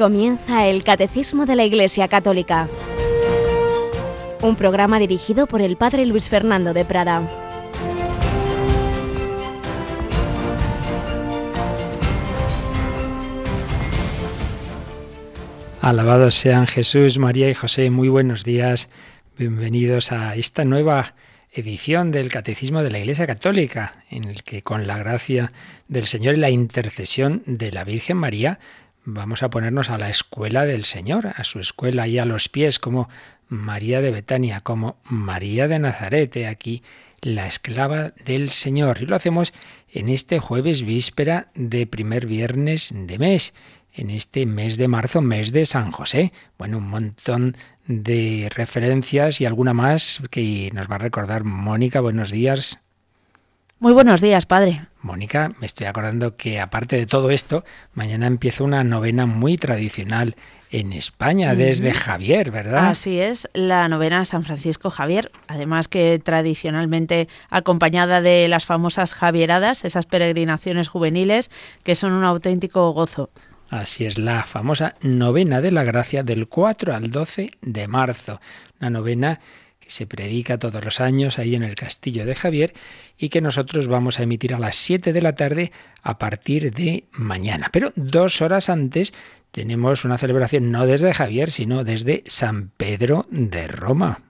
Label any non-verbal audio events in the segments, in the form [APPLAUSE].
Comienza el Catecismo de la Iglesia Católica, un programa dirigido por el Padre Luis Fernando de Prada. Alabados sean Jesús, María y José. Muy buenos días. Bienvenidos a esta nueva edición del Catecismo de la Iglesia Católica, en el que con la gracia del Señor y la intercesión de la Virgen María vamos a ponernos a la escuela del Señor, a su escuela y a los pies como María de Betania, como María de Nazaret, aquí la esclava del Señor. Y lo hacemos en este jueves víspera de primer viernes de mes, en este mes de marzo, mes de San José. Bueno, un montón de referencias y alguna más que nos va a recordar Mónica. Buenos días. Muy buenos días, padre. Mónica, me estoy acordando que aparte de todo esto, mañana empieza una novena muy tradicional en España, desde Javier, ¿verdad? Así es, la novena San Francisco Javier, además que tradicionalmente acompañada de las famosas Javieradas, esas peregrinaciones juveniles que son un auténtico gozo. Así es, la famosa novena de la gracia del 4 al 12 de marzo, una novena se predica todos los años ahí en el Castillo de Javier y que nosotros vamos a emitir a las 7 de la tarde a partir de mañana. Pero dos horas antes tenemos una celebración no desde Javier, sino desde San Pedro de Roma.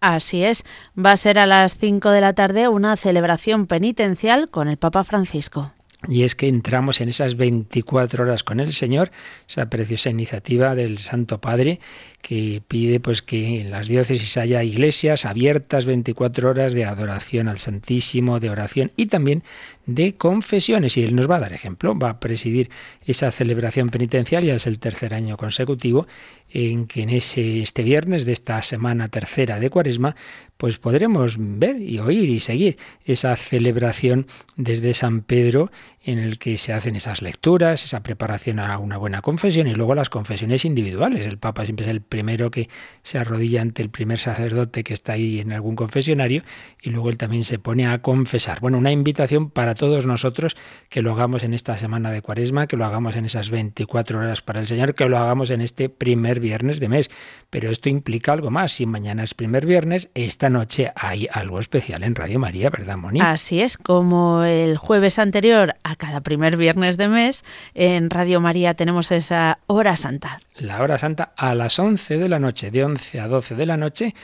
Así es, va a ser a las 5 de la tarde una celebración penitencial con el Papa Francisco. Y es que entramos en esas 24 horas con el Señor, esa preciosa iniciativa del Santo Padre que pide pues que en las diócesis haya iglesias abiertas 24 horas de adoración al Santísimo, de oración y también de confesiones. Y él nos va a dar ejemplo, va a presidir esa celebración penitencial, ya es el tercer año consecutivo, en que en ese, este viernes de esta semana tercera de Cuaresma, pues podremos ver y oír y seguir esa celebración desde San Pedro en el que se hacen esas lecturas, esa preparación a una buena confesión y luego las confesiones individuales. El Papa siempre es el primero que se arrodilla ante el primer sacerdote que está ahí en algún confesionario y luego él también se pone a confesar. Bueno, una invitación para todos nosotros que lo hagamos en esta semana de Cuaresma, que lo hagamos en esas 24 horas para el Señor, que lo hagamos en este primer viernes de mes. Pero esto implica algo más. Si mañana es primer viernes, esta noche hay algo especial en Radio María, ¿verdad, Moni? Así es, como el jueves anterior a cada primer viernes de mes, en Radio María tenemos esa hora santa. La hora santa a las 11 de la noche, de 11 a 12 de la noche.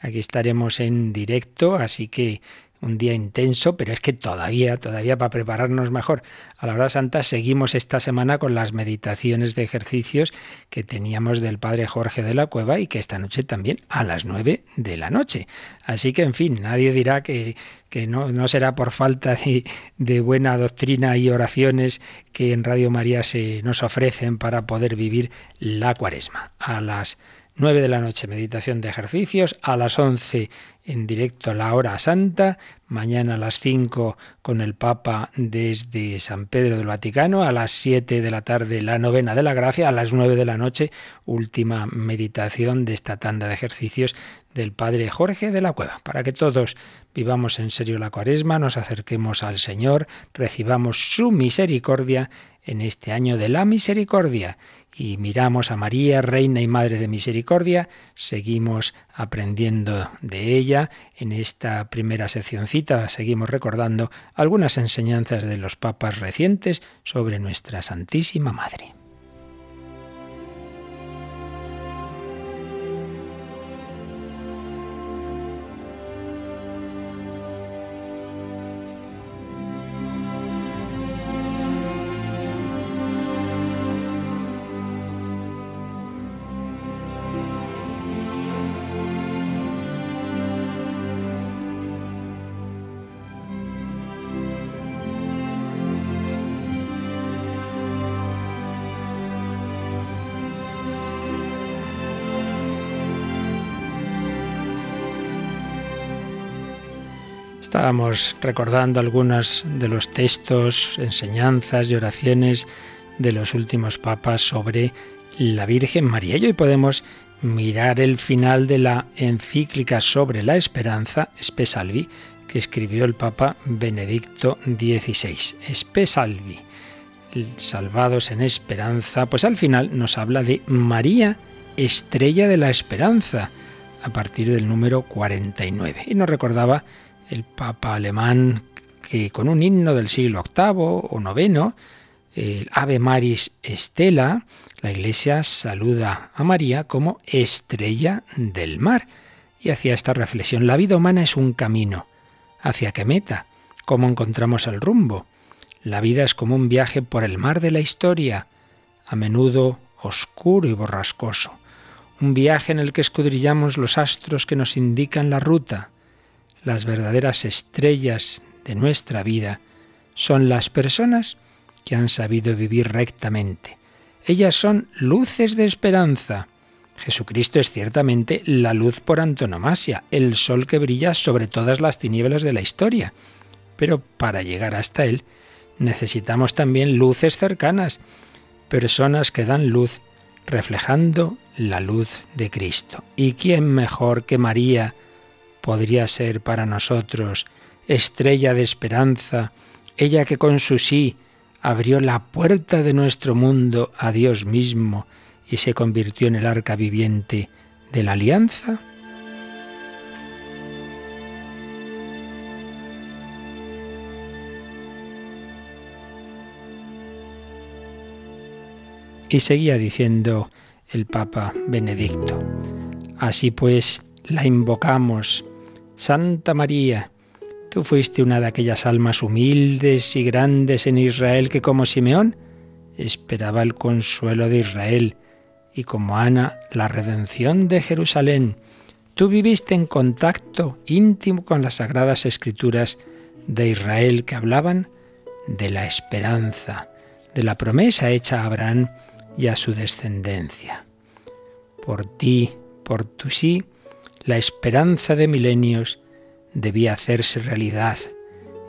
Aquí estaremos en directo, así que un día intenso, pero es que todavía, todavía para prepararnos mejor a la hora santa, seguimos esta semana con las meditaciones de ejercicios que teníamos del padre Jorge de la Cueva y que esta noche también a las nueve de la noche. Así que, en fin, nadie dirá que, que no, no, será por falta de, de, buena doctrina y oraciones que en Radio María se nos ofrecen para poder vivir la cuaresma. A las 9 de la noche meditación de ejercicios, a las 11 en directo la hora santa, mañana a las 5 con el Papa desde San Pedro del Vaticano, a las 7 de la tarde la novena de la gracia, a las 9 de la noche última meditación de esta tanda de ejercicios del Padre Jorge de la Cueva, para que todos vivamos en serio la cuaresma, nos acerquemos al Señor, recibamos su misericordia en este año de la misericordia y miramos a María, Reina y Madre de Misericordia, seguimos aprendiendo de ella en esta primera seccioncita, seguimos recordando algunas enseñanzas de los papas recientes sobre nuestra Santísima Madre. Estábamos recordando algunos de los textos, enseñanzas y oraciones de los últimos papas sobre la Virgen María. Y hoy podemos mirar el final de la encíclica sobre la esperanza, Espesalvi, que escribió el Papa Benedicto XVI. Espesalvi, salvados en esperanza, pues al final nos habla de María, estrella de la esperanza, a partir del número 49. Y nos recordaba el Papa alemán que con un himno del siglo VIII o IX, el Ave Maris Estela, la Iglesia saluda a María como estrella del mar y hacía esta reflexión. La vida humana es un camino. ¿Hacia qué meta? ¿Cómo encontramos el rumbo? La vida es como un viaje por el mar de la historia, a menudo oscuro y borrascoso. Un viaje en el que escudrillamos los astros que nos indican la ruta. Las verdaderas estrellas de nuestra vida son las personas que han sabido vivir rectamente. Ellas son luces de esperanza. Jesucristo es ciertamente la luz por antonomasia, el sol que brilla sobre todas las tinieblas de la historia. Pero para llegar hasta Él necesitamos también luces cercanas, personas que dan luz reflejando la luz de Cristo. ¿Y quién mejor que María podría ser para nosotros estrella de esperanza, ella que con su sí abrió la puerta de nuestro mundo a Dios mismo y se convirtió en el arca viviente de la alianza? Y seguía diciendo el Papa Benedicto, así pues la invocamos, Santa María, tú fuiste una de aquellas almas humildes y grandes en Israel que como Simeón esperaba el consuelo de Israel y como Ana la redención de Jerusalén. Tú viviste en contacto íntimo con las sagradas escrituras de Israel que hablaban de la esperanza, de la promesa hecha a Abraham y a su descendencia. Por ti, por tu sí, la esperanza de milenios debía hacerse realidad,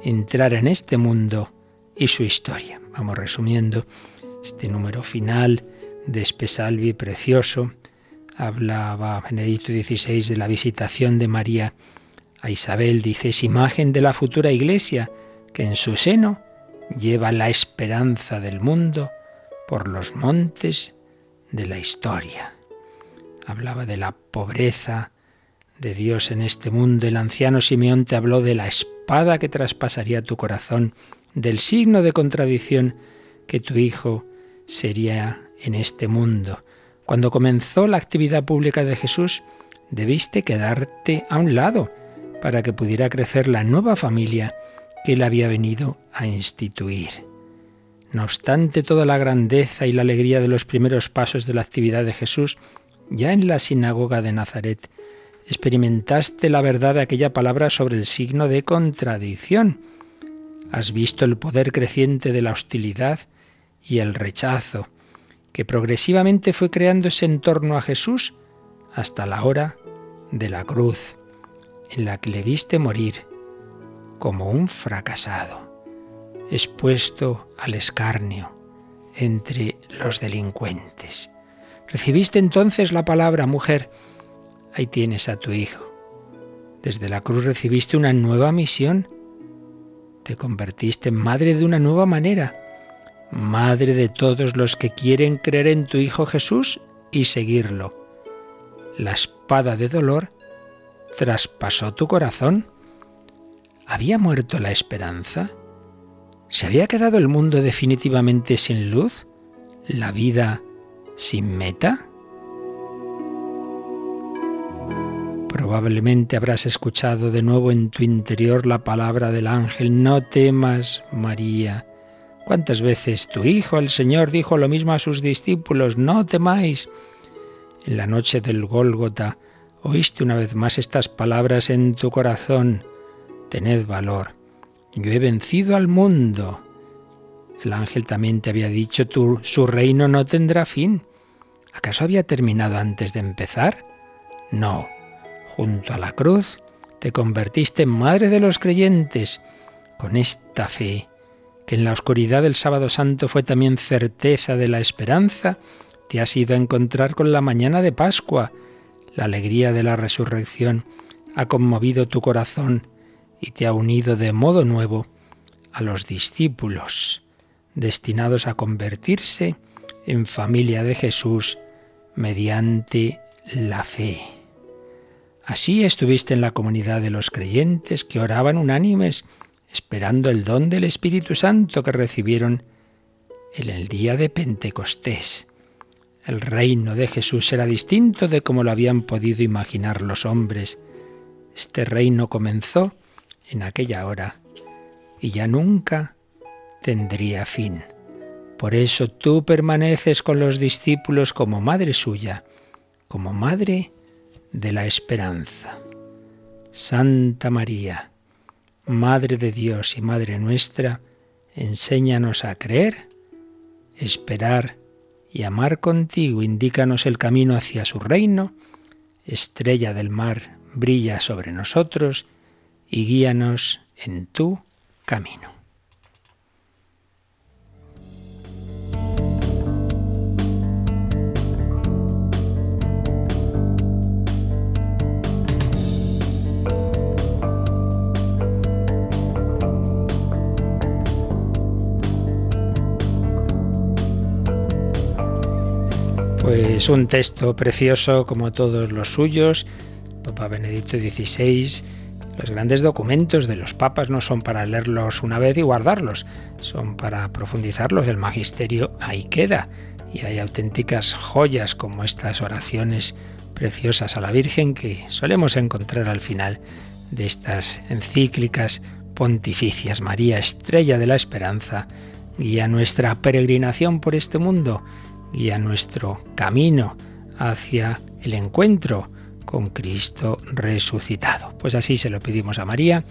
entrar en este mundo y su historia. Vamos resumiendo este número final de Espesalvi precioso. Hablaba Benedicto XVI de la visitación de María a Isabel, dice, es imagen de la futura iglesia que en su seno lleva la esperanza del mundo por los montes de la historia. Hablaba de la pobreza de Dios en este mundo. El anciano Simeón te habló de la espada que traspasaría tu corazón, del signo de contradicción que tu hijo sería en este mundo. Cuando comenzó la actividad pública de Jesús, debiste quedarte a un lado para que pudiera crecer la nueva familia que él había venido a instituir. No obstante toda la grandeza y la alegría de los primeros pasos de la actividad de Jesús, ya en la sinagoga de Nazaret, experimentaste la verdad de aquella palabra sobre el signo de contradicción. Has visto el poder creciente de la hostilidad y el rechazo, que progresivamente fue creándose en torno a Jesús hasta la hora de la cruz, en la que le viste morir como un fracasado expuesto al escarnio entre los delincuentes. Recibiste entonces la palabra, mujer, ahí tienes a tu hijo. Desde la cruz recibiste una nueva misión. Te convertiste en madre de una nueva manera, madre de todos los que quieren creer en tu Hijo Jesús y seguirlo. La espada de dolor traspasó tu corazón. ¿Había muerto la esperanza? ¿Se había quedado el mundo definitivamente sin luz? ¿La vida sin meta? Probablemente habrás escuchado de nuevo en tu interior la palabra del ángel, no temas, María. ¿Cuántas veces tu Hijo, el Señor, dijo lo mismo a sus discípulos, no temáis? En la noche del Gólgota oíste una vez más estas palabras en tu corazón, tened valor yo he vencido al mundo. El ángel también te había dicho, tu, su reino no tendrá fin. ¿Acaso había terminado antes de empezar? No. Junto a la cruz te convertiste en madre de los creyentes con esta fe, que en la oscuridad del sábado santo fue también certeza de la esperanza, te has ido a encontrar con la mañana de Pascua. La alegría de la resurrección ha conmovido tu corazón y te ha unido de modo nuevo a los discípulos. destinados a convertirse en familia de Jesús mediante la fe. Así estuviste en la comunidad de los creyentes que oraban unánimes, esperando el don del Espíritu Santo que recibieron en el día de Pentecostés. El reino de Jesús era distinto de como lo habían podido imaginar los hombres. Este reino comenzó en aquella hora y ya nunca tendría fin. Por eso tú permaneces con los discípulos como madre suya, como madre de la esperanza. Santa María, Madre de Dios y Madre nuestra, enséñanos a creer, esperar y amar contigo. Indícanos el camino hacia su reino. Estrella del mar, brilla sobre nosotros y guíanos en tu camino. Es un texto precioso como todos los suyos. Papa Benedicto XVI, los grandes documentos de los papas no son para leerlos una vez y guardarlos, son para profundizarlos. El magisterio ahí queda y hay auténticas joyas como estas oraciones preciosas a la Virgen que solemos encontrar al final de estas encíclicas pontificias. María, estrella de la esperanza, guía nuestra peregrinación por este mundo y a nuestro camino hacia el encuentro con Cristo resucitado. Pues así se lo pedimos a María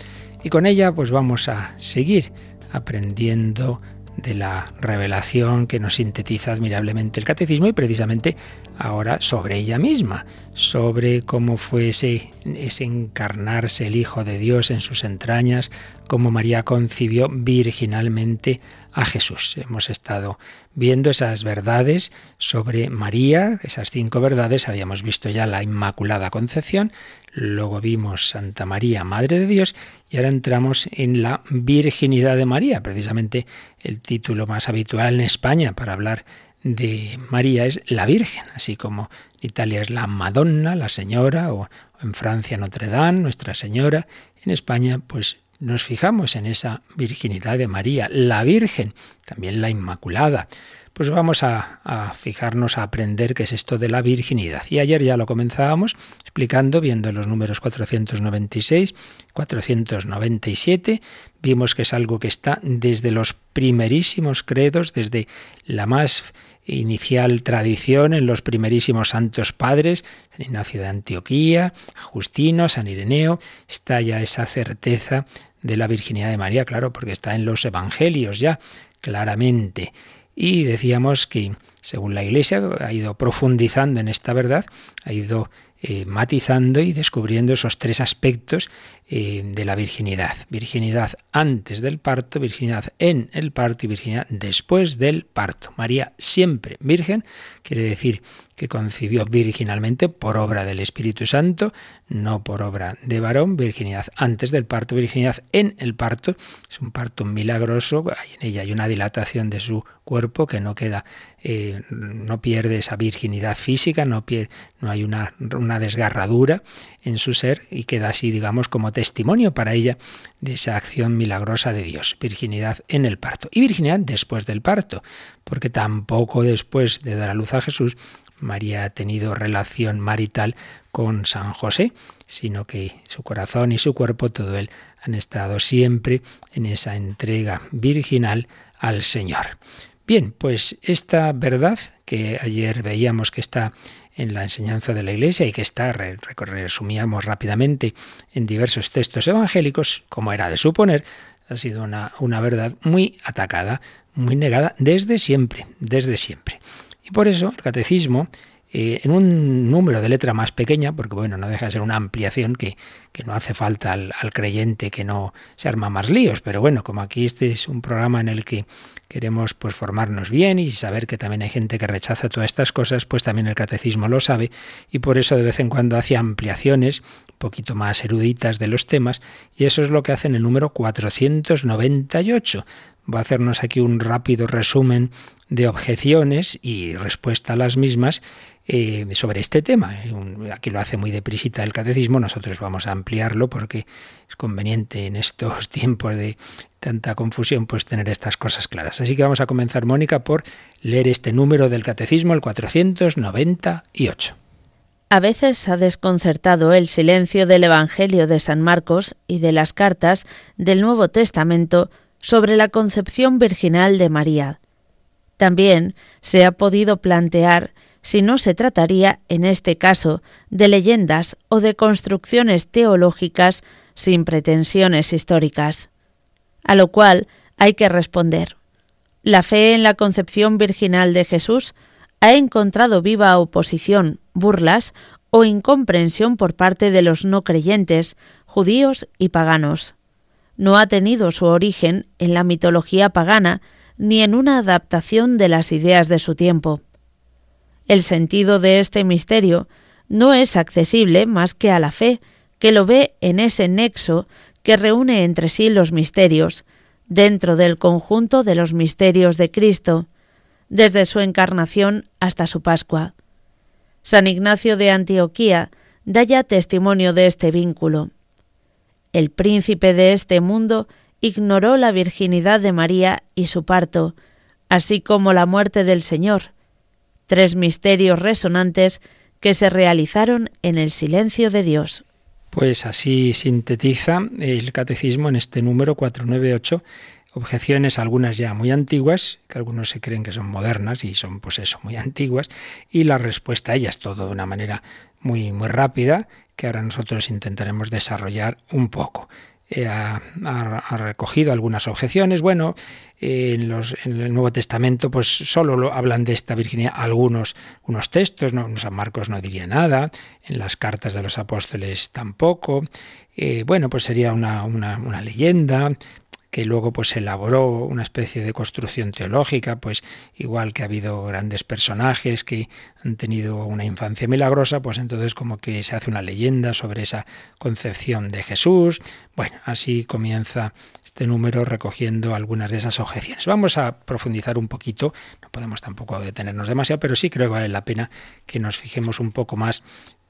y con ella pues vamos a seguir aprendiendo de la revelación que nos sintetiza admirablemente el catecismo y precisamente ahora sobre ella misma, sobre cómo fue ese, ese, encarnarse el Hijo de Dios en sus entrañas, cómo María concibió virginalmente a Jesús. Hemos estado viendo esas verdades sobre María, esas cinco verdades, habíamos visto ya la Inmaculada Concepción, luego vimos Santa María, Madre de Dios, y ahora entramos en la Virginidad de María, precisamente el título más habitual en España para hablar de María es la Virgen, así como en Italia es la Madonna, la Señora, o en Francia Notre Dame, Nuestra Señora, en España pues nos fijamos en esa virginidad de María, la Virgen, también la Inmaculada. Pues vamos a, fijarnos, a aprender qué es esto de la virginidad. Y ayer ya lo comenzábamos explicando, viendo los números 496, 497, vimos que es algo que está desde los primerísimos credos, desde la más inicial tradición en los primerísimos santos padres, San Ignacio de Antioquía, Justino, San Ireneo, está ya esa certeza de la virginidad de María, claro, porque está en los evangelios ya, claramente. Y decíamos que, según la Iglesia, ha ido profundizando en esta verdad, ha ido eh, matizando y descubriendo esos tres aspectos eh, de la virginidad. Virginidad antes del parto, virginidad en el parto y virginidad después del parto. María siempre virgen, quiere decir que concibió virginalmente por obra del Espíritu Santo, no por obra de varón, virginidad antes del parto, virginidad en el parto. Es un parto milagroso, en ella hay una dilatación de su cuerpo que no queda, eh, no pierde esa virginidad física, no, pierde, no hay una, una desgarradura en su ser y queda así, digamos, como testimonio para ella de esa acción milagrosa de Dios. Virginidad en el parto y virginidad después del parto, porque tampoco después de dar a luz a Jesús María ha tenido relación marital con San José, sino que su corazón y su cuerpo, todo él, han estado siempre en esa entrega virginal al Señor. Bien, pues esta verdad que ayer veíamos que está en la enseñanza de la Iglesia y que está, resumíamos rápidamente en diversos textos evangélicos, como era de suponer, ha sido una, una verdad muy atacada, muy negada desde siempre, desde siempre. Y por eso el catecismo, eh, en un número de letra más pequeña, porque bueno, no deja de ser una ampliación que, que no hace falta al, creyente que no se arma más líos, pero bueno, como aquí este es un programa en el que queremos pues formarnos bien y saber que también hay gente que rechaza todas estas cosas, pues también el catecismo lo sabe. Y por eso de vez en cuando hace ampliaciones un poquito más eruditas de los temas. Y eso es lo que hace en el número 498 va a hacernos aquí un rápido resumen de objeciones y respuesta a las mismas eh, sobre este tema. Aquí lo hace muy deprisita el catecismo, nosotros vamos a ampliarlo porque es conveniente en estos [LAUGHS] tiempos de tanta confusión pues tener estas cosas claras. Así que vamos a comenzar, Mónica, por leer este número del catecismo, el 498. A veces ha desconcertado el silencio del Evangelio de San Marcos y de las cartas del Nuevo Testamento sobre la concepción virginal de María. También se ha podido plantear si no se trataría, en este caso, de leyendas o de construcciones teológicas sin pretensiones históricas. A lo cual hay que responder. La fe en la concepción virginal de Jesús ha encontrado viva oposición, burlas o incomprensión por parte de los no creyentes, judíos y paganos. No ha tenido su origen en la mitología pagana ni en una adaptación de las ideas de su tiempo. El sentido de este misterio no es accesible más que a la fe, que lo ve en ese nexo que reúne entre sí los misterios, dentro del conjunto de los misterios de Cristo, desde su encarnación hasta su Pascua. San Ignacio de Antioquía da ya testimonio de este vínculo. El príncipe de este mundo ignoró la virginidad de María y su parto, así como la muerte del Señor, tres misterios resonantes que se realizaron en el silencio de Dios. Pues así sintetiza el catecismo en este número 498 objeciones, algunas ya muy antiguas, que algunos se creen que son modernas y son pues eso, muy [LAUGHS] antiguas, y la respuesta a ellas todo de una manera muy, muy rápida, que ahora nosotros intentaremos desarrollar un poco. Eh, ha, recogido algunas objeciones. Bueno, en, los, en, el Nuevo Testamento pues solo lo, hablan de esta virginidad algunos unos textos, no, San Marcos no diría nada, en las cartas de los apóstoles tampoco. Eh, bueno, pues sería una, una, una leyenda, que luego pues elaboró una especie de construcción teológica, pues igual que ha habido grandes personajes que han tenido una infancia milagrosa, pues entonces como que se hace una leyenda sobre esa concepción de Jesús. Bueno, así comienza este número recogiendo algunas de esas objeciones. Vamos a profundizar un poquito, no podemos tampoco detenernos demasiado, pero sí creo que vale la pena que nos fijemos un poco más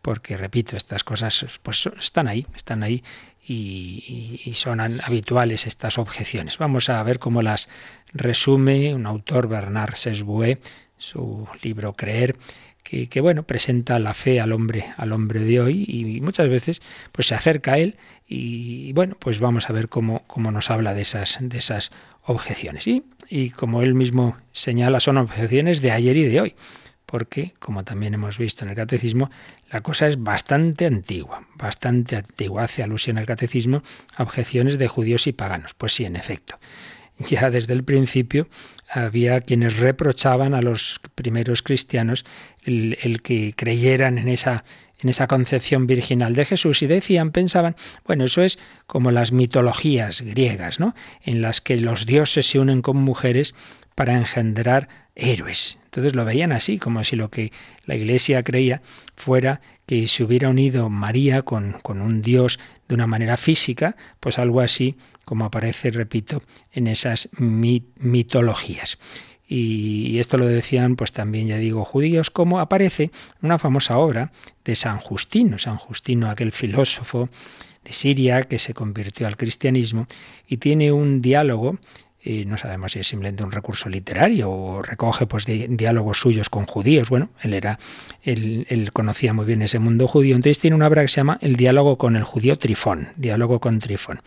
porque repito, estas cosas pues están ahí, están ahí y, son habituales estas objeciones. Vamos a ver cómo las resume un autor, Bernard Sesbue, su libro Creer, que, bueno, presenta la fe al hombre, al hombre de hoy, y muchas veces pues se acerca a él, y bueno, pues vamos a ver cómo, cómo nos habla de esas, de esas objeciones. Y, y como él mismo señala, son objeciones de ayer y de hoy porque, como también hemos visto en el catecismo, la cosa es bastante antigua, bastante antigua. Hace alusión al catecismo a objeciones de judíos y paganos. Pues sí, en efecto. [LAUGHS] Ya desde el principio había quienes reprochaban a los primeros cristianos el, que creyeran en esa en esa concepción virginal de Jesús y decían, pensaban, bueno, eso es como las mitologías griegas, ¿no? En las que los dioses se unen con mujeres para engendrar héroes. Entonces lo veían así, como si lo que la Iglesia creía fuera que se hubiera unido María con, con un Dios de una manera física, pues algo así como aparece, repito, en esas mitologías. Y esto lo decían, pues también, ya digo, judíos, como aparece una famosa obra de San Justino, San Justino, aquel filósofo de Siria que se convirtió al cristianismo y tiene un diálogo y no sabemos si es simplemente un recurso literario o recoge pues diálogos suyos con judíos. Bueno, él era, él, él, conocía muy bien ese mundo judío, entonces tiene una obra que se llama El diálogo con el judío Trifón, diálogo con Trifón.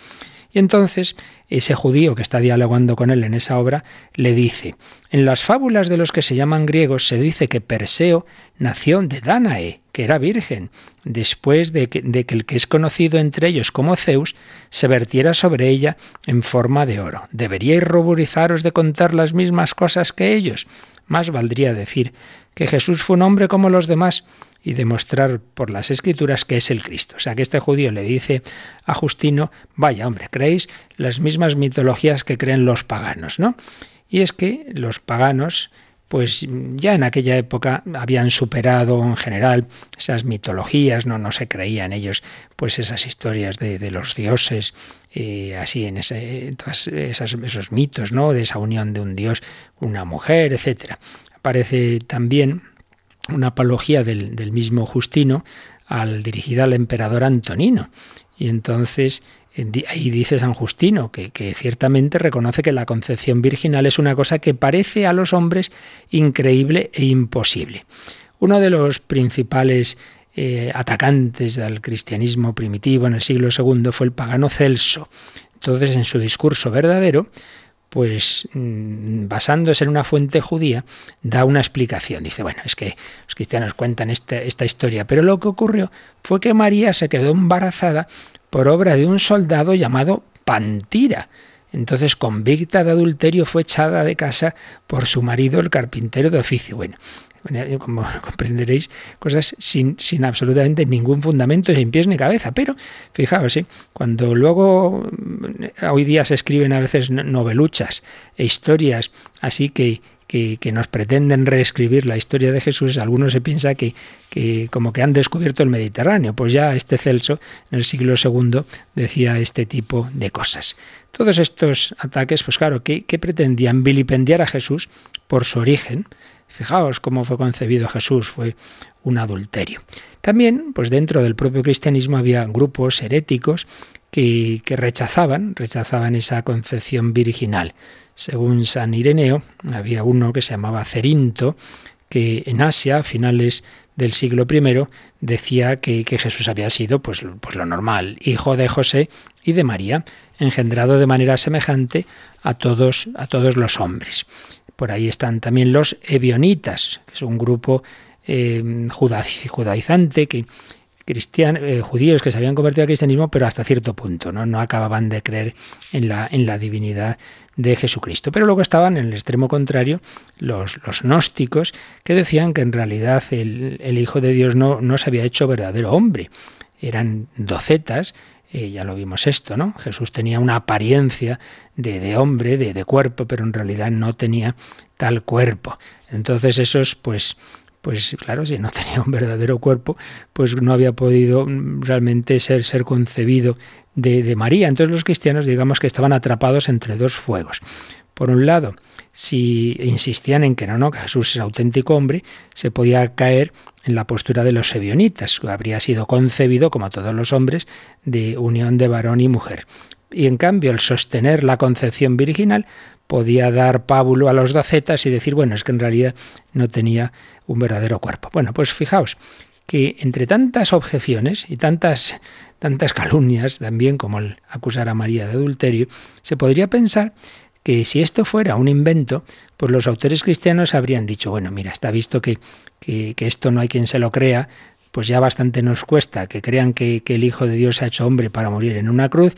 Y entonces ese judío que está dialogando con él en esa obra le dice, en las fábulas de los que se llaman griegos se dice que Perseo nació de Danae, que era virgen, después de que, de que el que es conocido entre ellos como Zeus se vertiera sobre ella en forma de oro. ¿Deberíais ruborizaros de contar las mismas cosas que ellos? Más valdría decir que Jesús fue un hombre como los demás y demostrar por las escrituras que es el Cristo. O sea que este judío le dice a Justino, vaya hombre, creéis las mismas mitologías que creen los paganos, ¿no? Y es que los paganos pues ya en aquella época habían superado en general esas mitologías, no, no se creían ellos pues esas historias de, los dioses, eh, así en ese, esos mitos, ¿no? De esa unión de un dios, una mujer, etcétera. Aparece también una apología del, mismo Justino al dirigida al emperador Antonino. Y entonces ahí dice San Justino que, ciertamente reconoce que la concepción virginal es una cosa que parece a los hombres increíble e imposible. Uno de los principales eh, atacantes del cristianismo primitivo en el siglo II fue el pagano Celso. Entonces, en su discurso verdadero, pues mm, basándose en una fuente judía, da una explicación. Dice, bueno, es que los cristianos cuentan esta, esta historia, pero lo que ocurrió fue que María se quedó embarazada por obra de un soldado llamado Pantira. Entonces, convicta de adulterio, fue echada de casa por su marido, el carpintero de oficio. Bueno, como [LAUGHS] comprenderéis, cosas sin, sin, absolutamente ningún fundamento, sin pies ni cabeza. Pero, fijaos, ¿eh? cuando luego mm, hoy día se escriben a veces noveluchas e historias así que, que, nos pretenden reescribir la historia de Jesús, algunos se piensa que, que, como que han descubierto el Mediterráneo. Pues ya este Celso, en el siglo II, decía este tipo de cosas. Todos estos ataques, pues claro, que, pretendían vilipendiar a Jesús por su origen. Fijaos cómo fue concebido Jesús, fue un adulterio. También, pues dentro del propio cristianismo había grupos heréticos que, que, rechazaban, rechazaban esa concepción virginal. Según San Ireneo, había uno que se llamaba Cerinto, que en Asia, a finales del siglo I, decía que, Jesús había sido pues, pues, lo normal, hijo de José y de María, engendrado de manera semejante a todos, a todos los hombres. Por ahí están también los ebionitas, que es un grupo eh, judaizante que, eh, judíos que se habían convertido al cristianismo, pero hasta cierto punto, ¿no? No acababan de creer en la, en la divinidad de Jesucristo. Pero luego estaban en el extremo contrario los, gnósticos que decían que en realidad el, Hijo de Dios no, no se había hecho verdadero hombre. Eran docetas, eh, ya lo vimos esto, ¿no? Jesús tenía una apariencia de, de hombre, de, de, cuerpo, pero en realidad no tenía tal cuerpo. Entonces esos, pues, pues claro, si no tenía un verdadero cuerpo, pues no había podido realmente ser, concebido de, María. Entonces los cristianos digamos que estaban atrapados entre dos fuegos. Por un lado, si insistían en que no, no, que Jesús es auténtico hombre, se podía caer en la postura de los sebionitas, que habría sido concebido, como todos los hombres, de unión de varón y mujer. Y en cambio, el sostener la concepción virginal podía dar pábulo a los docetas y decir, bueno, es que en realidad no tenía un verdadero cuerpo. Bueno, pues fijaos que entre tantas objeciones y tantas tantas calumnias también como el acusar a María de adulterio, se podría pensar que si esto fuera un invento, pues los autores cristianos habrían dicho, bueno, mira, está visto que, que, esto no hay quien se lo crea, pues ya bastante nos cuesta que crean que, el Hijo de Dios se ha hecho hombre para morir en una cruz,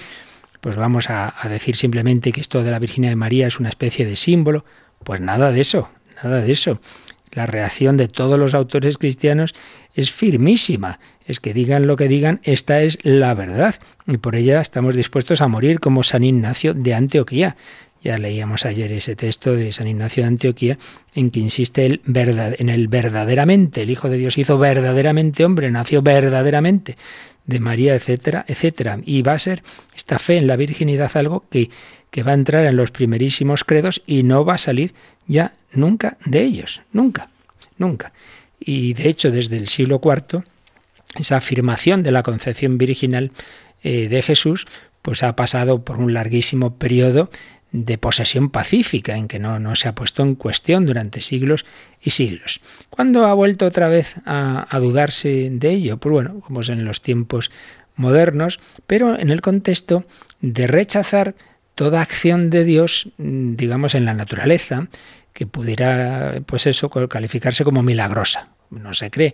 pues vamos a, decir simplemente que esto de la Virginia de María es una especie de símbolo. Pues nada de eso, nada de eso. La reacción de todos los autores cristianos es firmísima. Es que digan lo que digan, esta es la verdad. Y por ella estamos dispuestos a morir como San Ignacio de Antioquía. Ya leíamos ayer ese texto de San Ignacio de Antioquía en que insiste el en el verdaderamente. El Hijo de Dios hizo verdaderamente hombre, nació verdaderamente de María, etcétera, etcétera. Y va a ser esta fe en la virginidad algo que, que va a entrar en los primerísimos credos y no va a salir ya nunca de ellos. Nunca, nunca. Y de hecho, desde el siglo IV, esa afirmación de la concepción virginal eh, de Jesús, pues ha pasado por un larguísimo periodo de posesión pacífica, en que no, no, se ha puesto en cuestión durante siglos y siglos. ¿Cuándo ha vuelto otra vez a, dudarse de ello? Pues bueno, como en los tiempos modernos, pero en el contexto de rechazar toda acción de Dios, mm, digamos, en la naturaleza, que pudiera, pues eso, calificarse como milagrosa. No se cree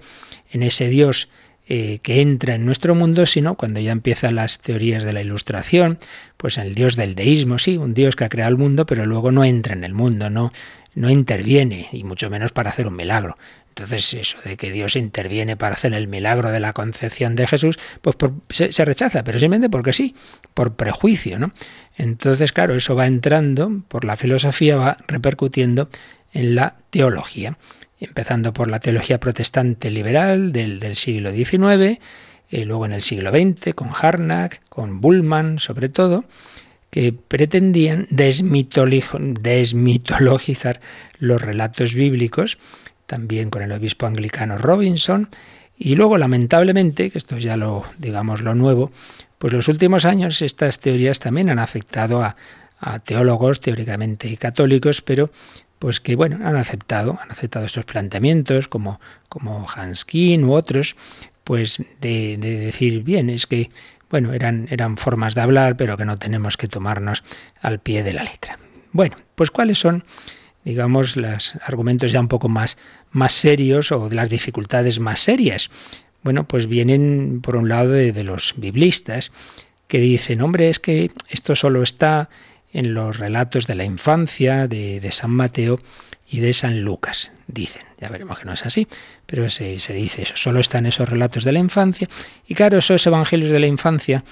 en ese Dios eh, que entra en nuestro mundo, sino cuando ya empiezan las teorías de la ilustración, pues el Dios del deísmo, sí, un Dios que ha creado el mundo, pero luego no entra en el mundo, no, no interviene, y mucho menos para hacer un milagro. Entonces, eso de que Dios interviene para hacer el milagro de la concepción de Jesús, pues se, se, rechaza, pero simplemente porque sí, por prejuicio, ¿no? Entonces, claro, eso va entrando por la filosofía, va repercutiendo en la teología, empezando por la teología protestante liberal del, siglo XIX, y luego en el siglo XX con Harnack, con Bullman sobre todo, que pretendían desmitologizar los relatos bíblicos, también con el obispo anglicano Robinson, y luego lamentablemente, que esto es ya lo, digamos, lo nuevo, pues los últimos años estas teorías también han afectado a, a teólogos teóricamente católicos, pero pues que bueno, han aceptado, han aceptado estos planteamientos como, como Hanskin u otros, pues de, de, decir, bien, es que bueno, eran, eran formas de hablar, pero que no tenemos que tomarnos al pie de la letra. Bueno, pues cuáles son, digamos, los argumentos ya un poco más, más serios o de las dificultades más serias. Bueno, pues vienen por un lado de, de los biblistas que dicen, hombre, es que esto solo está en los relatos de la infancia de, de San Mateo y de San Lucas, dicen. Ya veremos que no es así, pero se, se, dice eso. Solo están esos relatos de la infancia. Y claro, esos evangelios de la infancia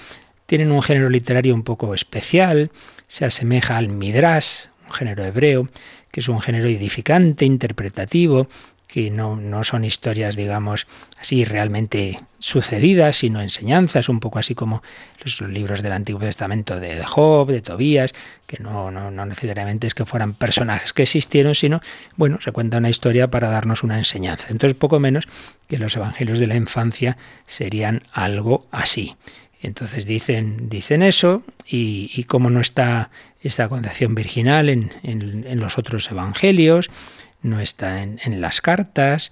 tienen un género literario un poco especial, se asemeja al Midrash, un género hebreo, que es un género edificante, interpretativo, que no, no, son historias, digamos, así realmente sucedidas, sino enseñanzas, un poco así como los libros del Antiguo Testamento de Job, de Tobías, que no, no, no necesariamente es que fueran personajes que existieron, sino, bueno, se cuenta una historia para darnos una enseñanza. Entonces, poco menos que los evangelios de la infancia serían algo así. Entonces dicen, dicen eso y, y cómo no está esta concepción virginal en, en, en los otros evangelios, no está en, en las cartas.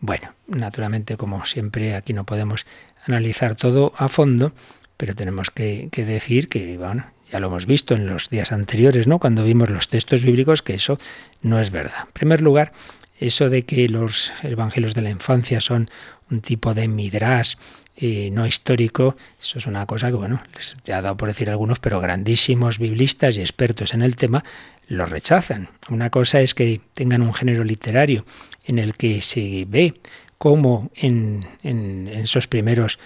Bueno, naturalmente, como siempre, aquí no podemos analizar todo a fondo, pero tenemos que, que, decir que, bueno, ya lo hemos visto en los días anteriores, ¿no? Cuando vimos los textos bíblicos, que eso no es verdad. En primer lugar, eso de que los evangelios de la infancia son un tipo de midrash eh, no histórico, eso es una cosa que, bueno, les ha dado por decir algunos, pero grandísimos biblistas y expertos en el tema lo rechazan. Una cosa es que tengan un género literario en el que se ve cómo en, en, esos primeros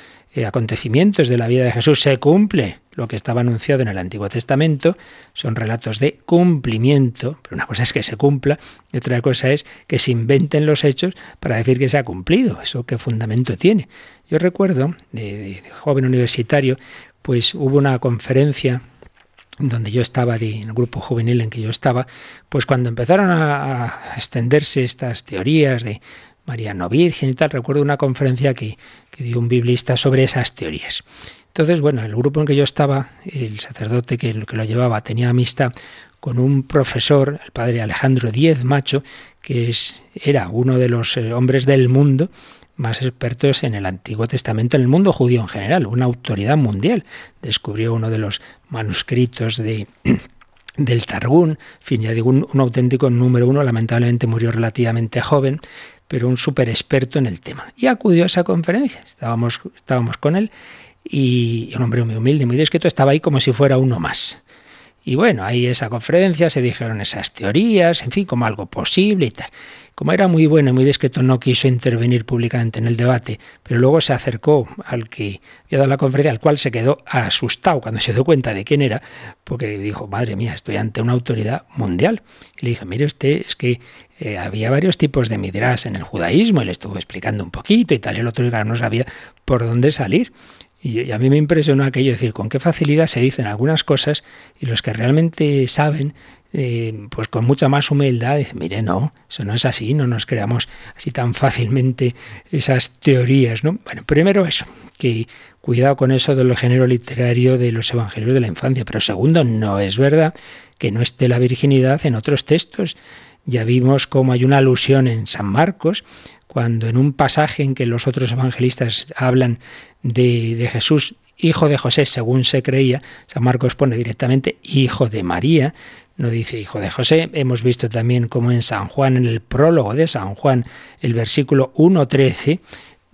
acontecimientos de la vida de Jesús se cumple lo que estaba anunciado en el Antiguo Testamento, son relatos de cumplimiento, pero una cosa es que se cumpla y otra cosa es que se inventen los hechos para decir que se ha cumplido. ¿Eso qué fundamento tiene? Yo recuerdo, de, de joven universitario, pues hubo una conferencia donde yo estaba, en el grupo juvenil en que yo estaba, pues cuando empezaron a extenderse estas teorías de María no Virgen y tal, recuerdo una conferencia que, que dio un biblista sobre esas teorías. Entonces, bueno, el grupo en que yo estaba, el sacerdote que, que lo llevaba tenía amistad con un profesor, el padre Alejandro Díez Macho, que es, era uno de los eh, hombres del mundo más expertos en el Antiguo Testamento, en el mundo judío en general, una autoridad mundial. Descubrió uno de los manuscritos de, [CLEARS THROAT] del Targún, en fin, ya digo, un, auténtico número uno, lamentablemente murió relativamente joven, pero un súper experto en el tema. Y acudió a esa conferencia, estábamos, estábamos con él, y un hombre muy humilde, muy discreto, estaba ahí como si fuera uno más. Y bueno, ahí esa conferencia se dijeron esas teorías, en fin, como algo posible y tal. Como era muy bueno y muy discreto, no quiso intervenir públicamente en el debate, pero luego se acercó al que había dado la conferencia, al cual se quedó asustado cuando se dio cuenta de quién era, porque dijo, madre mía, estoy ante una autoridad mundial. Y le dije, mire usted, es que eh, había varios tipos de midras en el judaísmo, y le estuvo explicando un poquito y tal, y el otro no sabía por dónde salir. Y, a mí me impresionó aquello, decir, con qué facilidad se dicen algunas cosas y los que realmente saben, eh, pues con mucha más humildad, dicen, mire, no, eso no es así, no nos creamos así tan fácilmente esas teorías, ¿no? Bueno, primero eso, que cuidado con eso del género literario de los evangelios de la infancia, pero segundo, no es verdad que no esté la virginidad en otros textos. Ya vimos cómo hay una alusión en San Marcos cuando en un pasaje en que los otros evangelistas hablan de, Jesús, hijo de José, según se creía, San Marcos pone directamente hijo de María, no dice hijo de José. Hemos visto también como en San Juan, en el prólogo de San Juan, el versículo 1.13,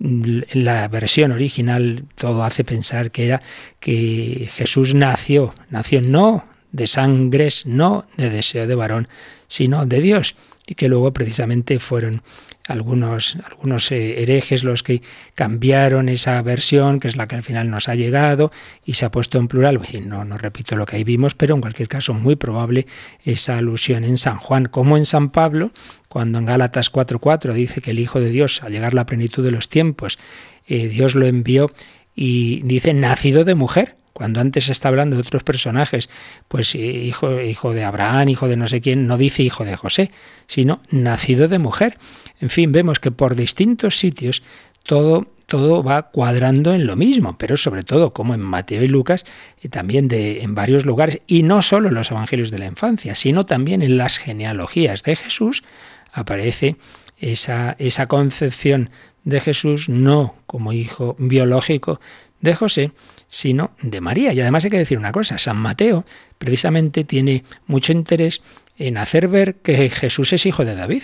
en la versión original todo hace pensar que era que Jesús nació, nació no de sangres, no de deseo de varón, sino de Dios. y que luego precisamente fueron algunos, algunos eh, herejes los que cambiaron esa versión, que es la que al final nos ha llegado, y se ha puesto en plural. no, no repito lo que ahí vimos, pero en cualquier caso muy probable esa alusión en San Juan, como en San Pablo, cuando en Gálatas 4.4 dice que el Hijo de Dios, al llegar la plenitud de los tiempos, eh, Dios lo envió y dice nacido de mujer. Cuando antes está hablando de otros personajes, pues hijo, hijo de Abraham, hijo de no sé quién, no dice hijo de José, sino nacido de mujer. En fin, vemos que por distintos sitios todo, todo va cuadrando en lo mismo, pero sobre todo, como en Mateo y Lucas, y también de, en varios lugares, y no solo en los evangelios de la infancia, sino también en las genealogías de Jesús, aparece esa, esa concepción de Jesús no como hijo biológico de José, sino de María. Y además hay que decir una cosa, San Mateo precisamente tiene mucho interés en hacer ver que Jesús es hijo de David.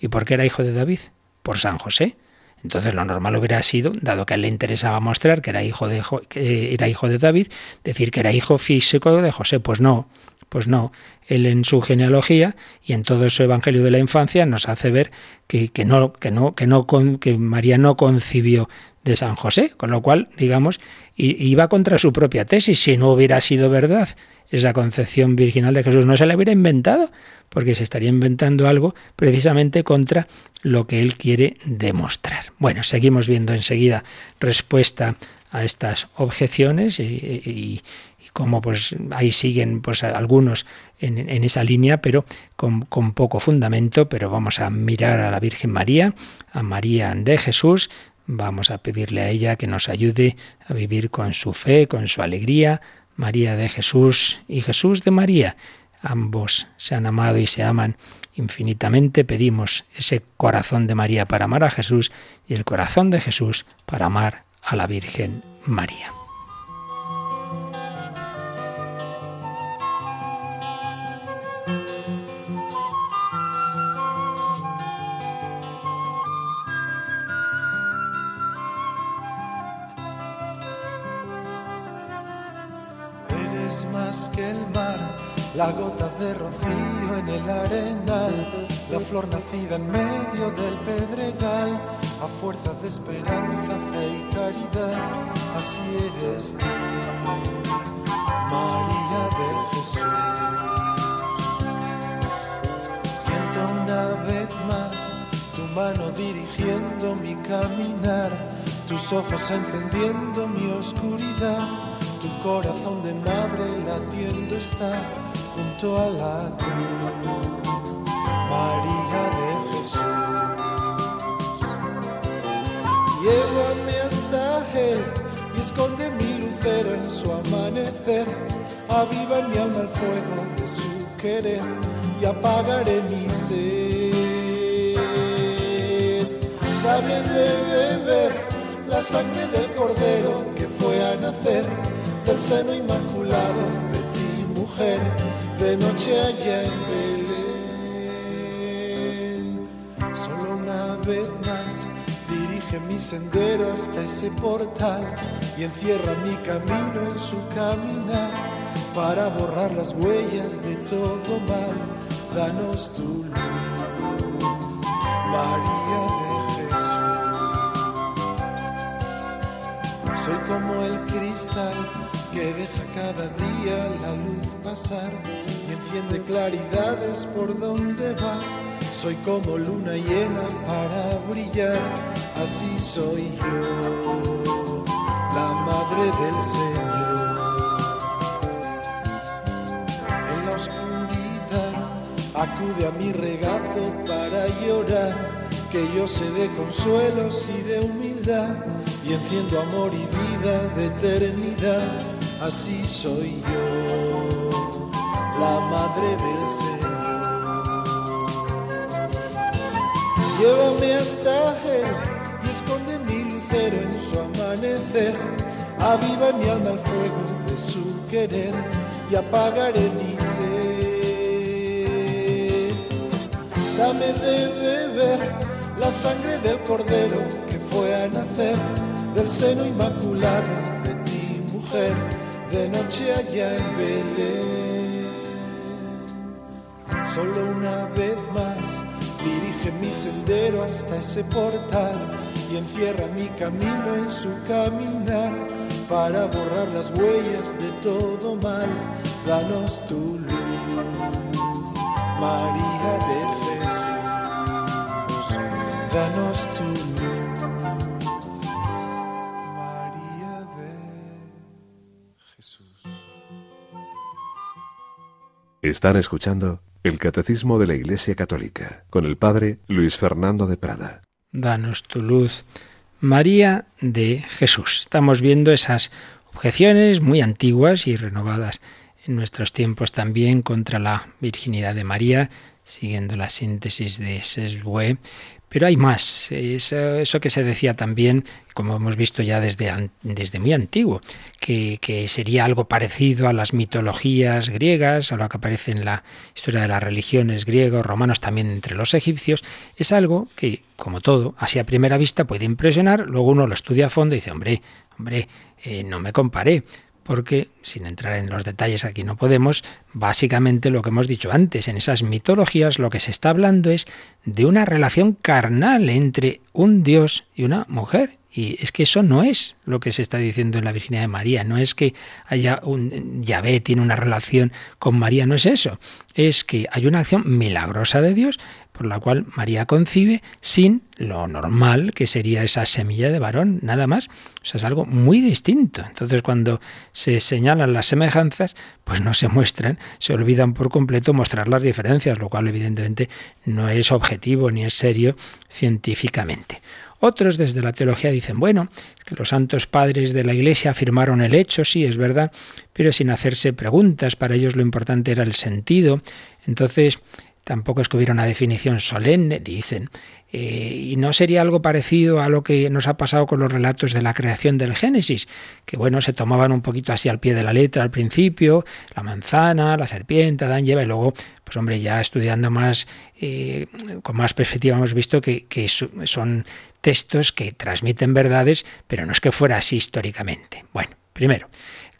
¿Y por qué era hijo de David? Por San José. Entonces lo normal hubiera sido, dado que a él le interesaba mostrar que era hijo de, que era hijo de David, decir que era hijo físico de José. Pues no, pues no. Él en su genealogía y en todo su evangelio de la infancia nos hace ver que, que no, que no, que no, que María no concibió de San José, con lo cual, digamos, iba contra su propia tesis. Si no hubiera sido verdad esa concepción virginal de Jesús, no se la hubiera inventado, porque se estaría inventando algo precisamente contra lo que él quiere demostrar. Bueno, seguimos viendo enseguida respuesta a estas objeciones y, cómo pues ahí siguen pues algunos en, esa línea, pero con, poco fundamento, pero vamos a mirar a la Virgen María, a María de Jesús, Vamos a pedirle a ella que nos ayude a vivir con su fe, con su alegría. María de Jesús y Jesús de María. Ambos se han amado y se aman infinitamente. Pedimos ese corazón de María para amar a Jesús y el corazón de Jesús para amar a la Virgen María. La gota de rocío en el arenal, la flor nacida en medio del pedregal, a fuerza de esperanza, fe y caridad, así eres tú, María de Jesús. Siento una vez más tu mano dirigiendo mi caminar, tus ojos encendiendo mi oscuridad tu corazón de madre latiendo está junto a la cruz, María de Jesús. Llévame hasta Él y esconde mi lucero en su amanecer. Aviva mi alma el fuego de su querer y apagaré mi sed. Dame de beber la sangre del cordero que fue a nacer del seno inmaculado de ti, mujer, de noche allá en Belén. Solo una vez más dirige mi sendero hasta ese portal y encierra mi camino en su caminar para borrar las huellas de todo mal. Danos tu luz, María de Jesús. Soy como el cristal que deja cada día la luz pasar y enciende claridades por donde va. Soy como luna llena para brillar, así soy yo, la madre del Señor. En la oscuridad acude a mi regazo para llorar, que yo sé de consuelos y de humildad y enciendo amor y vida de eternidad así soy yo, la madre del Señor. Llévame hasta Él y esconde mi lucero en su amanecer. Aviva mi alma el fuego de su querer y apagaré mi sed. Dame de beber la sangre del cordero que fue a nacer del seno inmaculado de ti, mujer de noche allá en Belén. Solo una vez más dirige mi sendero hasta ese portal y encierra mi camino en su caminar para borrar las huellas de todo mal. Danos tu luz, María de Jesús, danos tu luz, Están escuchando el Catecismo de la Iglesia Católica con el Padre Luis Fernando de Prada. Danos tu luz. María de Jesús. Estamos viendo esas objeciones muy antiguas y renovadas en nuestros tiempos también contra la virginidad de María, siguiendo la síntesis de Sesbue, pero hay más. Eso, eso, que se decía también, como hemos visto ya desde, desde muy antiguo, que, que, sería algo parecido a las mitologías griegas, a lo que aparece en la historia de las religiones griegos, romanos, también entre los egipcios, es algo que, como todo, así a primera vista puede impresionar, luego uno lo estudia a fondo y dice, hombre, hombre, eh, no me comparé porque, sin entrar en los detalles aquí no podemos, básicamente lo que hemos dicho antes, en esas mitologías lo que se está hablando es de una relación carnal entre un dios y una mujer. Y es que eso no es lo que se está diciendo en la Virginidad de María, no es que haya un Yahvé tiene una relación con María, no es eso, es que hay una acción milagrosa de Dios por la cual María concibe sin lo normal que sería esa semilla de varón, nada más. O sea, es algo muy distinto. Entonces, cuando se señalan las semejanzas, pues no se muestran, se olvidan por completo mostrar las diferencias, lo cual evidentemente no es objetivo ni es serio científicamente. Otros desde la teología dicen, bueno, que los santos padres de la Iglesia afirmaron el hecho, sí, es verdad, pero sin hacerse preguntas, para ellos lo importante era el sentido. Entonces, Tampoco es que hubiera una definición solemne, dicen. Eh, y no sería algo parecido a lo que nos ha pasado con los relatos de la creación del Génesis, que bueno, se tomaban un poquito así al pie de la letra al principio, la manzana, la serpiente, Adán lleva, y luego, pues hombre, ya estudiando más, eh, con más perspectiva hemos visto que, que son textos que transmiten verdades, pero no es que fuera así históricamente. Bueno, primero,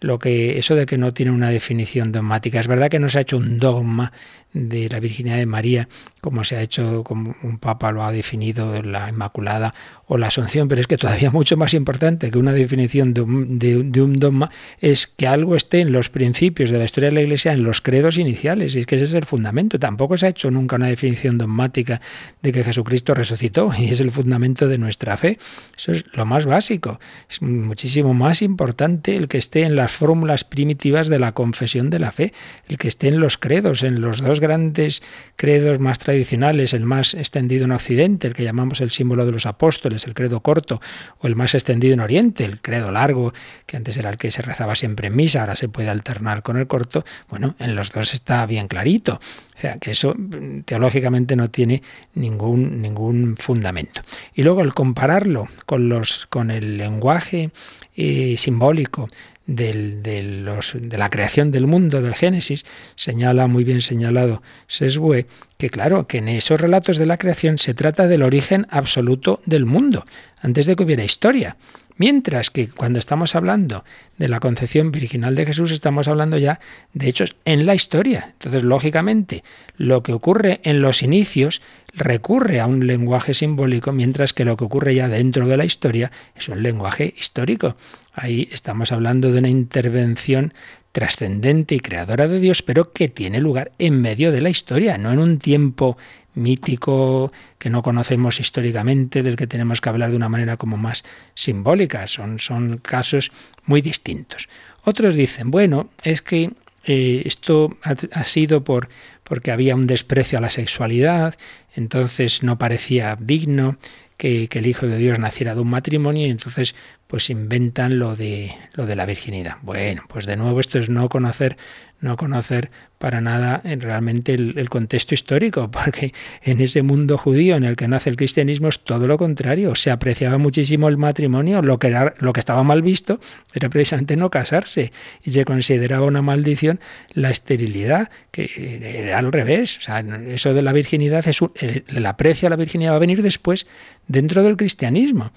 lo que eso de que no tiene una definición dogmática. Es verdad que no se ha hecho un dogma de la Virginidad de María, como se ha hecho, como un papa lo ha definido, la Inmaculada o la Asunción, pero es que todavía [LAUGHS] mucho más importante que una definición de un, de un, dogma es que algo esté en los principios de la historia de la Iglesia, en los credos iniciales, y es que ese es el fundamento. Tampoco se ha hecho nunca una definición dogmática de que Jesucristo resucitó, [LAUGHS] y es el fundamento de nuestra fe. Eso es lo más básico. Es muchísimo más importante el que esté en las fórmulas primitivas de la confesión de la fe, el que esté en los credos, en los dos grandes credos más tradicionales, el más extendido en Occidente, el que llamamos el símbolo de los apóstoles, el credo corto, o el más extendido en Oriente, el credo largo, que antes era el que se rezaba siempre en misa, ahora se puede alternar con el corto, bueno, en los dos está bien clarito. O sea, que eso mm, teológicamente no tiene ningún, ningún fundamento. Y luego el compararlo con, los, con el lenguaje eh, simbólico de, la creación del mundo, del Génesis, señala muy bien señalado Sesbue, que claro, que en esos relatos de la creación se trata del origen absoluto del mundo, antes de que hubiera historia. Mientras que cuando estamos hablando de la concepción virginal de Jesús, estamos hablando ya de hechos en la historia. Entonces, lógicamente, lo que ocurre en los inicios recurre a un lenguaje simbólico, mientras que lo que ocurre ya dentro de la historia es un lenguaje histórico. Ahí estamos hablando de una intervención trascendente y creadora de Dios, pero que tiene lugar en medio de la historia, no en un tiempo mítico que no conocemos históricamente, del que tenemos que hablar de una manera como más simbólica. Son, son casos muy distintos. Otros dicen, bueno, es que eh, esto ha, ha, sido por, porque había un desprecio a la sexualidad, entonces no parecía digno que, el Hijo de Dios naciera de un matrimonio y entonces pues inventan lo de lo de la virginidad. Bueno, pues de nuevo esto es no conocer no conocer para nada eh, realmente el, contexto histórico, [LAUGHS] porque en ese mundo judío en el que nace el cristianismo es todo lo contrario. Se apreciaba muchísimo el matrimonio, lo que, era, lo que estaba mal visto era precisamente no casarse y se consideraba una maldición la esterilidad, que era al revés. O sea, eso de la virginidad, es el, el aprecio a la virginidad va a venir después dentro del cristianismo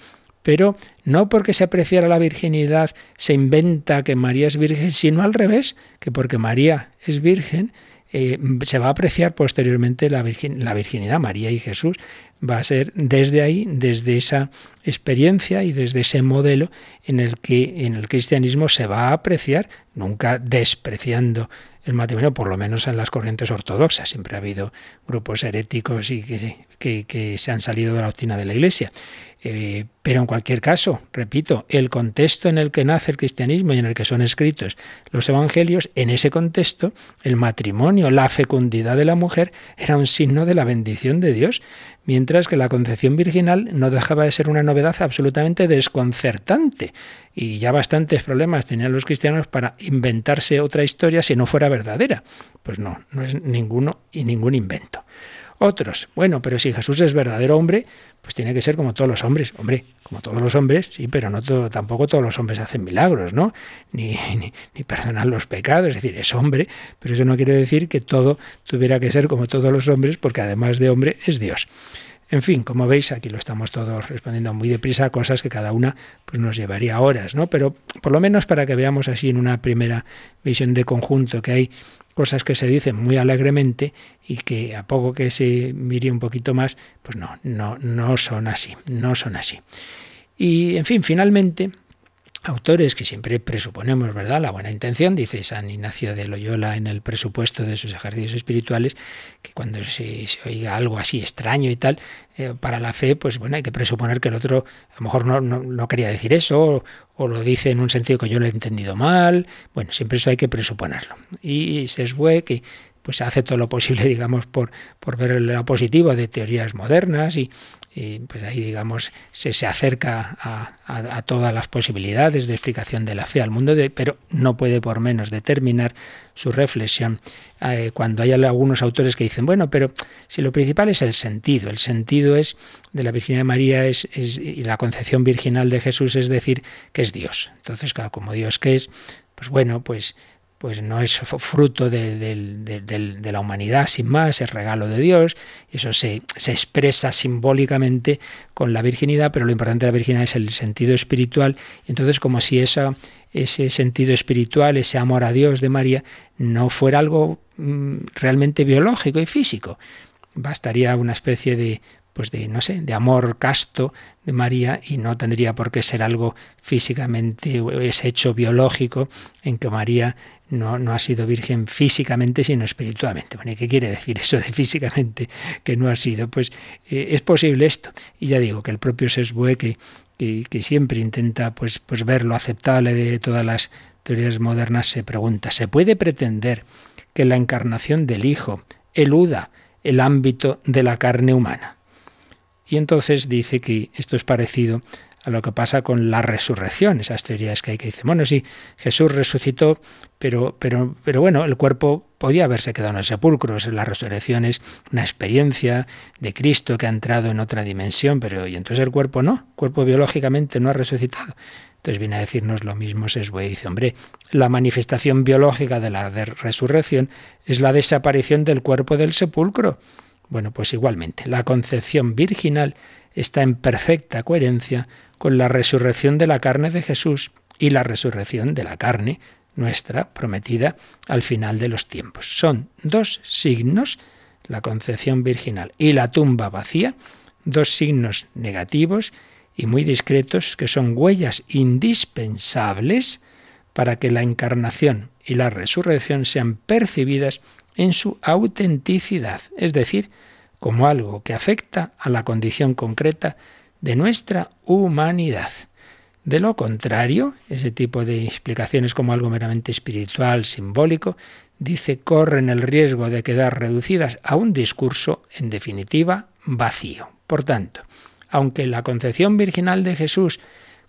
pero no porque se apreciara la virginidad se inventa que María es virgen, sino al revés, que porque María es virgen, eh, se va a apreciar posteriormente la, la virginidad, María y Jesús. Va a ser desde ahí, desde esa experiencia y desde ese modelo en el que en el cristianismo se va a apreciar, nunca despreciando el matrimonio, por lo menos en las corrientes ortodoxas. Siempre ha habido grupos heréticos y que, que se han salido de la doctrina de la Iglesia. Eh, pero en cualquier caso, repito, el contexto en el que nace el cristianismo y en el que son escritos los evangelios, en ese contexto, el matrimonio, la fecundidad de la mujer era un signo de la bendición de Dios, mientras que la concepción virginal no dejaba de ser una novedad absolutamente desconcertante. Y ya bastantes problemas tenían los cristianos para inventarse otra historia si no fuera verdadera. Pues no, no es ninguno y ningún invento. Otros, bueno, pero si Jesús es verdadero hombre, pues tiene que ser como todos los hombres. Hombre, como todos los hombres, sí, pero no todo, tampoco todos los hombres hacen milagros, ¿no? Ni, [LAUGHS] ni, ni perdonan los pecados, es decir, es hombre, pero eso no quiere decir que todo tuviera que ser como todos los hombres, porque además de hombre es Dios. En fin, como veis, aquí lo estamos todos respondiendo muy deprisa a cosas que cada una pues, nos llevaría horas, ¿no? Pero por lo menos para que veamos así en una primera visión de conjunto que hay cosas que se dicen muy alegremente y que a poco que se mire un poquito más, pues no, no, no son así, no son así. Y en fin, finalmente, autores que siempre presuponemos, ¿verdad? La buena intención, dice San Ignacio de Loyola en el presupuesto de sus ejercicios espirituales, que cuando se, oiga algo así extraño y tal, eh, para la fe, pues bueno, hay que presuponer que el otro a lo mejor no, no, quería decir eso, o, lo dice en un sentido que yo lo he entendido mal, bueno, siempre eso hay que presuponerlo. Y se esbue que pues hace todo lo posible, [LAUGHS] digamos, por, por ver el lado positivo de teorías modernas y, y pues ahí digamos se, se acerca a, a, todas las posibilidades de explicación de la fe al mundo de pero no puede por menos determinar su reflexión eh, cuando hay algunos autores que dicen bueno pero si lo principal es el sentido el sentido es de la Virgen de María es, es, y la concepción virginal de Jesús es decir que es Dios entonces como Dios que es pues bueno pues pues no es fruto de, de, la humanidad sin más, es regalo de Dios, eso se, se, expresa simbólicamente con la virginidad, pero lo importante de la virginidad es el sentido espiritual, entonces como si esa, ese sentido espiritual, ese amor a Dios de María, no fuera algo mm, realmente biológico y físico, bastaría una especie de pues de no sé, de amor casto de María y no tendría por qué ser algo físicamente ese hecho biológico en que María no, no ha sido virgen físicamente, sino espiritualmente. Bueno, ¿y qué quiere decir eso de físicamente que no ha sido? Pues eh, es posible esto. Y ya digo que el propio Sesbue, que, que, que, siempre intenta pues, pues ver lo aceptable de todas las teorías modernas, se pregunta, ¿se puede pretender que la encarnación del Hijo eluda el ámbito de la carne humana? Y entonces dice que esto es parecido a lo que pasa con la resurrección, esas teorías que hay que dicen, bueno, sí, Jesús resucitó, pero, pero, pero bueno, el cuerpo podía haberse quedado en el sepulcro, la resurrección es una experiencia de Cristo que ha entrado en otra dimensión, pero y entonces el cuerpo no, el cuerpo biológicamente no ha resucitado. Entonces viene a decirnos lo mismo Sesbue y dice, hombre, la manifestación biológica de la resurrección es la desaparición del cuerpo del sepulcro. Bueno, pues igualmente, la concepción virginal está en perfecta coherencia con la resurrección de la carne de Jesús y la resurrección de la carne nuestra prometida al final de los tiempos. Son dos signos, la concepción virginal y la tumba vacía, dos signos negativos y muy discretos que son huellas indispensables para que la encarnación y la resurrección sean percibidas en su autenticidad, es decir, como algo que afecta a la condición concreta de nuestra humanidad. De lo contrario, ese tipo de explicaciones como algo meramente espiritual, simbólico, dice corren el riesgo de quedar reducidas a un discurso, en definitiva, vacío. Por tanto, aunque la concepción virginal de Jesús,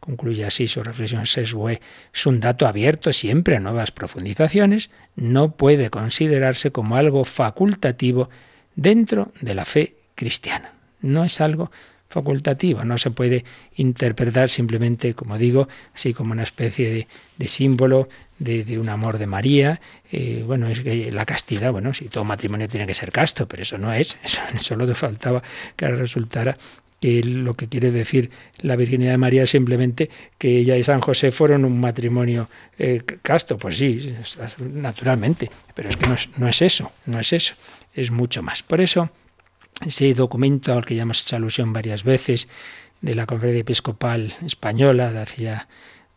concluye así su reflexión Sesbue, es un dato abierto siempre a nuevas profundizaciones, no puede considerarse como algo facultativo dentro de la fe cristiana. No es algo facultativo, no se puede interpretar simplemente, como digo, así como una especie de, símbolo de, un amor de María. Eh, bueno, es que la castidad, bueno, si todo matrimonio tiene que ser casto, pero eso no es, [LAUGHS] solo te faltaba que resultara que lo que quiere decir la virginidad de María es simplemente que ella y San José fueron un matrimonio eh, casto. Pues sí, naturalmente, pero es que no es, no es eso, no es eso, es mucho más. Por eso, ese documento al que ya hemos hecho alusión varias veces de la Conferencia Episcopal Española de hace ya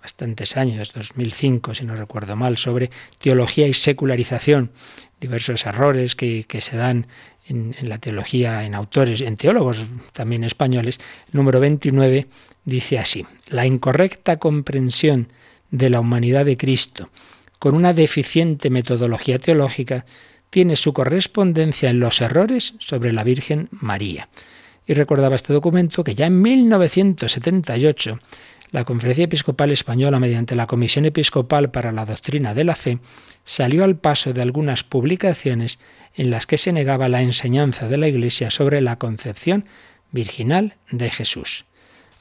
bastantes años, 2005 si no recuerdo mal, sobre teología y secularización, diversos errores que, que se dan en, la teología, en autores, en teólogos también españoles, número 29 dice así, la incorrecta comprensión de la humanidad de Cristo con una deficiente metodología teológica tiene su correspondencia en los errores sobre la Virgen María. Y recordaba este documento que ya en 1978 la Conferencia Episcopal Española, mediante la Comisión Episcopal para la Doctrina de la Fe, salió al paso de algunas publicaciones en las que se negaba la enseñanza de la Iglesia sobre la concepción virginal de Jesús.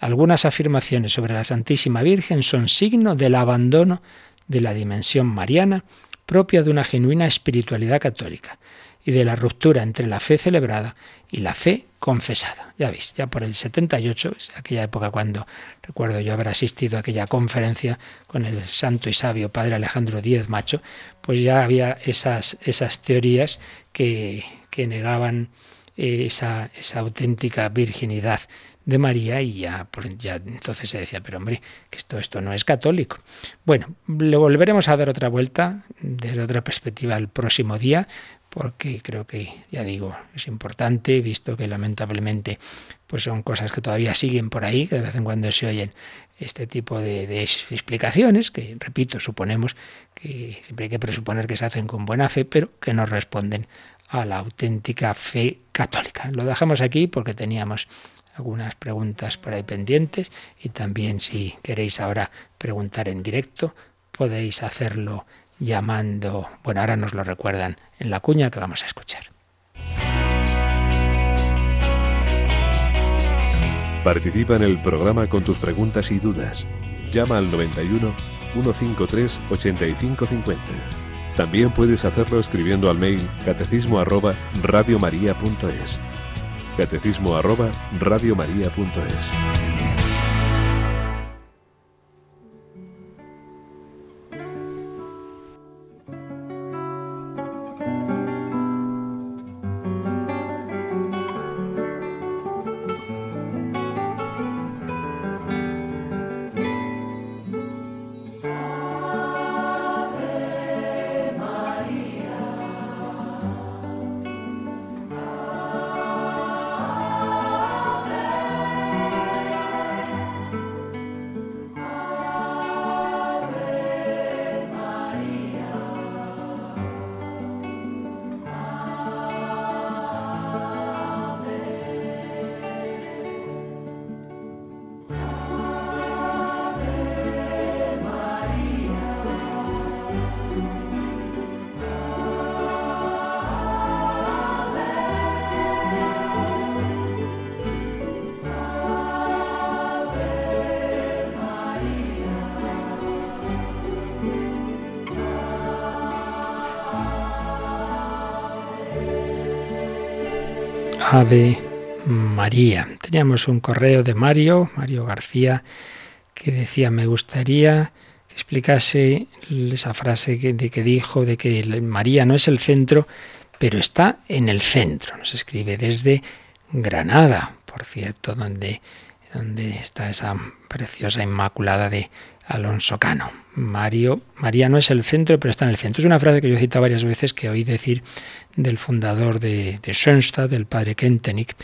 Algunas afirmaciones sobre la Santísima Virgen son signo del abandono de la dimensión mariana propia de una genuina espiritualidad católica y de la ruptura entre la fe celebrada y la fe confesada. Ya veis, ya por el 78, es aquella época cuando recuerdo yo haber asistido a aquella conferencia con el santo y sabio padre Alejandro Díez Macho, pues ya había esas, esas teorías que, que negaban esa, esa auténtica virginidad de María y ya, ya entonces se decía, pero hombre, que esto, esto no es católico. Bueno, le volveremos a dar otra vuelta desde otra perspectiva el próximo día, porque creo que, ya digo, es importante, visto que lamentablemente pues son cosas que todavía siguen por ahí, que de vez en cuando se oyen este tipo de, explicaciones, que repito, suponemos que siempre hay que presuponer que se hacen con buena fe, pero que no responden a la auténtica fe católica. Lo dejamos aquí porque teníamos algunas preguntas por ahí pendientes y también si queréis ahora preguntar en directo podéis hacerlo llamando, bueno, ahora nos lo recuerdan en la cuña que vamos a escuchar. Participa en el programa con tus preguntas y dudas. Llama al 91 153 8550. También puedes hacerlo escribiendo al mail catecismo arroba radiomaria.es catecismo arroba radiomaria.es. Ave María. Teníamos un correo de Mario, Mario García, que decía, me gustaría que explicase esa frase de que dijo de que María no es el centro, pero está en el centro. Nos escribe desde Granada, por cierto, donde, donde está esa preciosa Inmaculada de Alonso Cano. Mario, María no es el centro, pero está en el centro. Es una frase que yo he citado varias veces que oí decir del fundador de, de Schoenstatt, del padre Kentenich.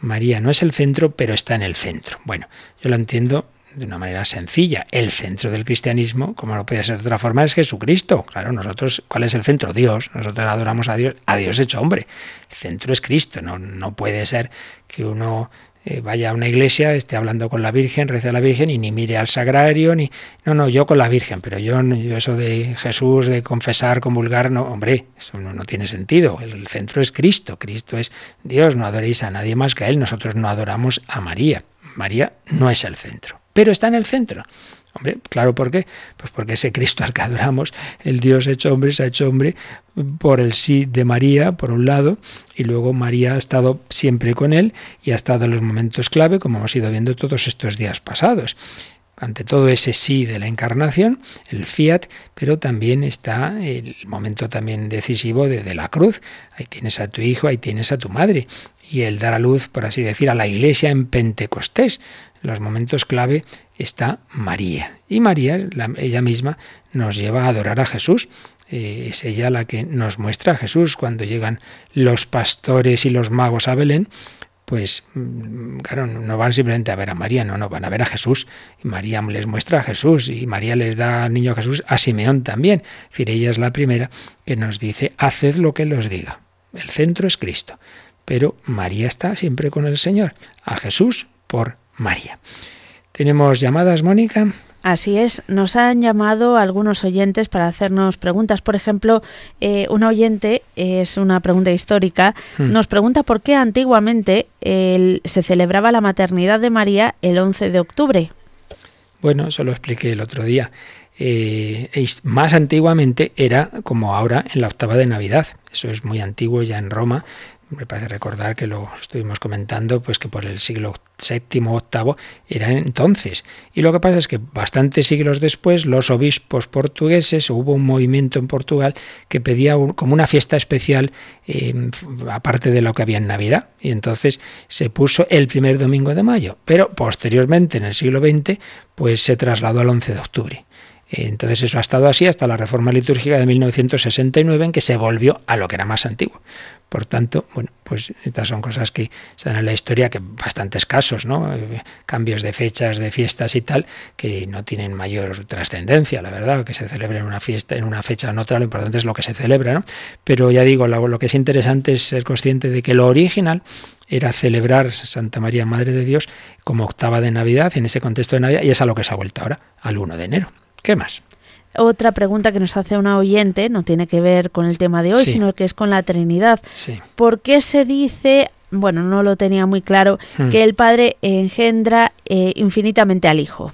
María no es el centro, pero está en el centro. Bueno, yo lo entiendo de una manera sencilla. El centro del cristianismo, como no puede ser de otra forma, es Jesucristo. Claro, nosotros, ¿cuál es el centro? Dios. Nosotros adoramos a Dios, a Dios hecho hombre. El centro es Cristo. No, no puede ser que uno eh, vaya a una iglesia, esté hablando con la Virgen, reza a la Virgen y ni mire al sagrario, ni... No, no, yo con la Virgen, pero yo, yo eso de Jesús, de confesar, comulgar, no, hombre, eso no, no tiene sentido. El centro es Cristo, Cristo es Dios, no adoréis a nadie más que a Él, nosotros no adoramos a María. María no es el centro, pero está en el centro. Hombre, claro, ¿por qué? Pues porque ese Cristo al que adoramos, el Dios hecho hombre, se ha hecho hombre por el sí de María, por un lado, y luego María ha estado siempre con él y ha estado en los momentos clave, como hemos ido viendo todos estos días pasados ante todo ese sí de la encarnación, el fiat, pero también está el momento también decisivo de, de, la cruz. Ahí tienes a tu hijo, ahí tienes a tu madre. Y el dar a luz, por así decir, a la iglesia en Pentecostés. Los momentos clave está María. Y María, ella misma, nos lleva a adorar a Jesús. Eh, es ella la que nos muestra a Jesús cuando llegan los pastores y los magos a Belén pues mm, claro, no van simplemente a ver a María, no, no, van a ver a Jesús. Y María les muestra a Jesús y María les da al niño Jesús a Simeón también. Es decir, ella es la primera que nos dice, haced lo que él os diga. El centro es Cristo. Pero María está siempre con el Señor. A Jesús por María. ¿Tenemos llamadas, Mónica? Así es, nos han llamado algunos oyentes para hacernos preguntas. Por ejemplo, eh, un oyente, es una pregunta histórica, hmm. nos pregunta por qué antiguamente se celebraba la maternidad de María el 11 de octubre. Bueno, eso lo expliqué el otro día. Eh, más antiguamente era como ahora en la octava de Navidad. Eso es muy antiguo ya en Roma me parece recordar que lo estuvimos comentando, pues que por el siglo VII, VIII era entonces. Y lo que pasa es que bastantes siglos después, los obispos portugueses, hubo un movimiento en Portugal que pedía como una fiesta especial, em, aparte de lo que había en Navidad. Y entonces se puso el primer domingo de mayo. Pero posteriormente, en el siglo XX, pues se trasladó al 11 de octubre. Entonces eso ha estado así hasta la reforma litúrgica de 1969 en que se volvió a lo que era más antiguo. Por tanto, bueno, pues estas son cosas que están en la historia, que bastantes casos, ¿no? Eh, cambios de fechas, de fiestas y tal, que no tienen mayor trascendencia, la verdad, que se celebre en una fiesta, en una fecha o en otra, lo importante es lo que se celebra, ¿no? Pero ya digo, lo, lo que es interesante es ser consciente de que lo original era celebrar Santa María, Madre de Dios, como octava de Navidad, en ese contexto de Navidad, y es a lo que se ha vuelto ahora, al 1 de enero. ¿Qué más? Otra pregunta que nos hace una oyente no tiene que ver con el tema de hoy, sino que es con la Trinidad. ¿Por qué se dice, bueno, no lo tenía muy claro, hmm. que el Padre engendra eh, infinitamente al Hijo?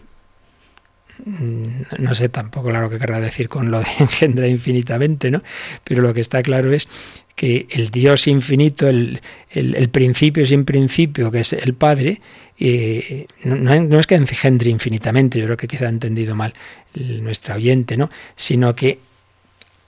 Mm, no sé tampoco claro qué querrá decir con lo de [LAUGHS] engendra infinitamente, ¿no? Pero lo que está claro es que el Dios infinito, el, el, principio sin principio, que es el Padre, eh, no, es que engendre infinitamente, yo creo que quizá ha entendido mal nuestra oyente, ¿no? sino que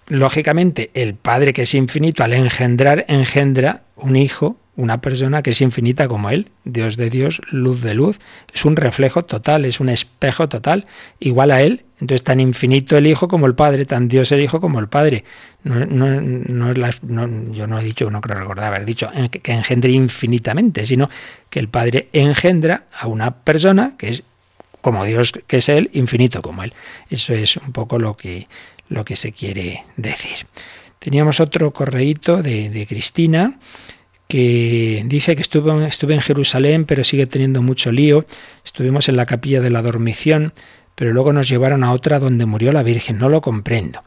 lógicamente el Padre que es infinito al engendrar engendra un hijo una persona que es infinita como Él, Dios de Dios, luz de luz, es un reflejo total, es un espejo total, igual a Él. Entonces, tan infinito el Hijo como el Padre, tan Dios el Hijo como el Padre. No, no, yo no he dicho, no creo recordar haber dicho que engendre infinitamente, sino que el Padre engendra a una persona que es como Dios que es Él, infinito como Él. Eso es un poco lo que, lo que se quiere decir. Teníamos otro correíto de, de Cristina que dice que estuve, estuve en Jerusalén, pero sigue teniendo mucho lío. Estuvimos en la capilla de la dormición, pero luego nos llevaron a otra donde murió la Virgen. No lo comprendo.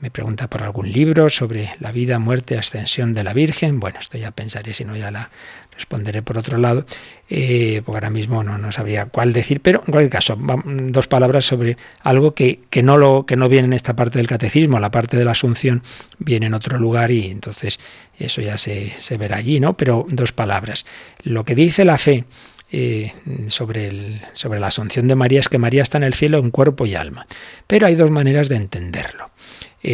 Me pregunta por algún libro sobre la vida, muerte, ascensión de la Virgen. Bueno, esto ya pensaré, si no ya la responderé por otro lado, eh, porque ahora mismo no, no, sabría cuál decir, pero en cualquier caso, dos palabras sobre algo que, que, no lo, que no viene en esta parte del catecismo, la parte de la Asunción viene en otro lugar y entonces eso ya se, se verá allí, ¿no? Pero dos palabras. Lo que dice la fe eh, sobre, el, sobre la Asunción de María es que María está en el cielo en cuerpo y alma. Pero hay dos maneras de entenderlo,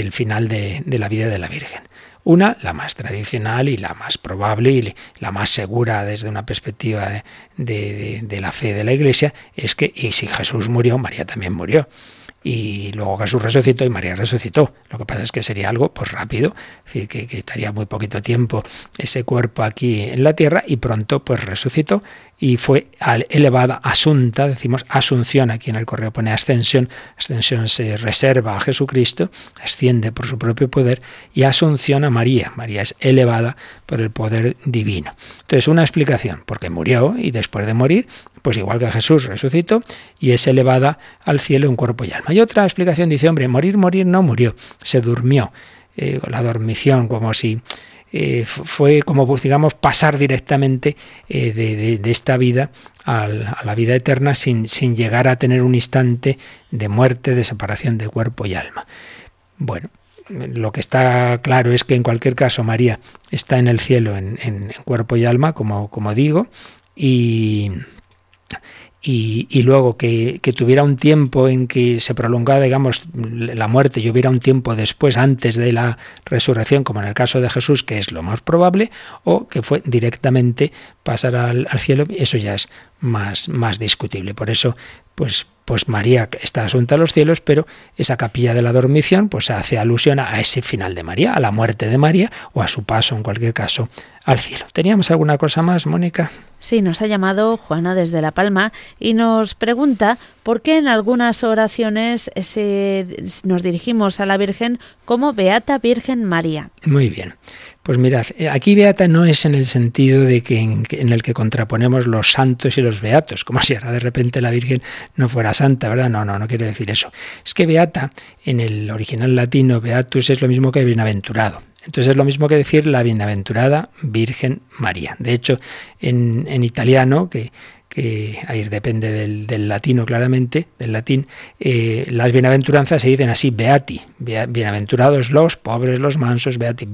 el final de, la vida de la Virgen. Una, la más tradicional y la más probable y la más segura desde una perspectiva de, de, la fe de la Iglesia, es que y si Jesús murió, María también murió y luego Jesús resucitó y María resucitó. Lo que pasa es que sería algo pues rápido, es decir, que, que, estaría muy poquito tiempo ese cuerpo aquí en la tierra y pronto pues resucitó y fue elevada, asunta, decimos asunción, aquí en el correo pone ascensión, ascensión se reserva a Jesucristo, asciende por su propio poder y asunción a María, María es elevada por el poder divino. Entonces una explicación, porque murió y después de morir, pues igual que Jesús resucitó y es elevada al cielo en cuerpo y alma. Y otra explicación dice, hombre, morir, morir no murió, se durmió, eh, la dormición como si eh, fue como, pues, digamos, pasar directamente eh, de, esta vida a la vida eterna sin, llegar a tener un instante de muerte, de separación de cuerpo y alma. Bueno, lo que está claro es que en cualquier caso María está en el cielo en, cuerpo y alma, como digo, y, y, luego que, tuviera un tiempo en que se prolongara, digamos, la muerte y hubiera un tiempo después, antes de la resurrección, como en el caso de Jesús, que es lo más probable, o que fue directamente pasar al, al cielo, eso ya es más, más discutible. Por eso, pues, pues María está asunta a los cielos, pero esa capilla de la dormición pues hace alusión a ese final de María, a la muerte de María o a su paso, en cualquier caso, al cielo. ¿Teníamos alguna cosa más, Mónica? Sí, nos ha llamado Juana desde La Palma y nos pregunta por qué en algunas oraciones nos dirigimos a la Virgen como Beata Virgen María. Muy bien. Pues mirad, eh, aquí beata no es en el sentido de que en, el que contraponemos los santos y los beatos, como si ahora de repente la Virgen no fuera santa, ¿verdad? No, no, no quiero decir eso. Es que beata en el original latino beatus es lo mismo que bienaventurado. Entonces es lo mismo que decir la bienaventurada Virgen María. De hecho, en, en italiano, que que ahí depende del, latino claramente, del latín, eh, las bienaventuranzas se dicen así, beati, bienaventurados los pobres, los mansos, beati.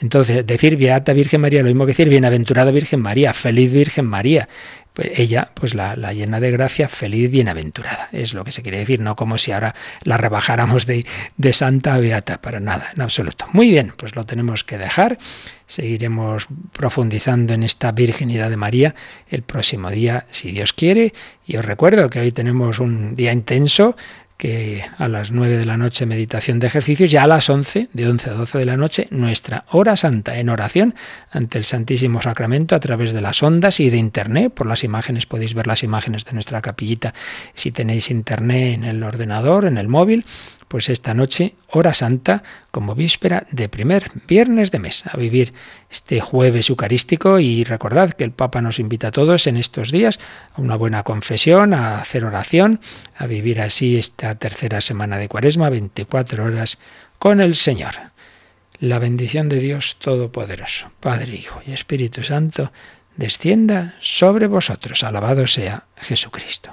Entonces, decir beata Virgen María, lo mismo que decir bienaventurada Virgen María, feliz Virgen María. Pues ella, pues la, llena de gracia, feliz, bienaventurada. Es lo que se quiere decir, no como si ahora la rebajáramos de, de santa a beata, para nada, en absoluto. Muy bien, pues lo tenemos que dejar. Seguiremos profundizando en esta virginidad de María el próximo día, si Dios quiere. Y os recuerdo que hoy tenemos un día intenso que a las 9 de la noche meditación de ejercicios, ya a las 11, de 11 a 12 de la noche, nuestra hora santa en oración ante el Santísimo Sacramento a través de las ondas y de internet. Por las imágenes podéis ver las imágenes de nuestra capillita si tenéis internet en el ordenador, en el móvil pues esta noche, hora santa, como víspera de primer viernes de mes, a vivir este jueves eucarístico y recordad que el Papa nos invita a todos en estos días a una buena confesión, a hacer oración, a vivir así esta tercera semana de Cuaresma, 24 horas con el Señor. La bendición de Dios Todopoderoso, Padre, Hijo y Espíritu Santo, descienda sobre vosotros. Alabado sea Jesucristo.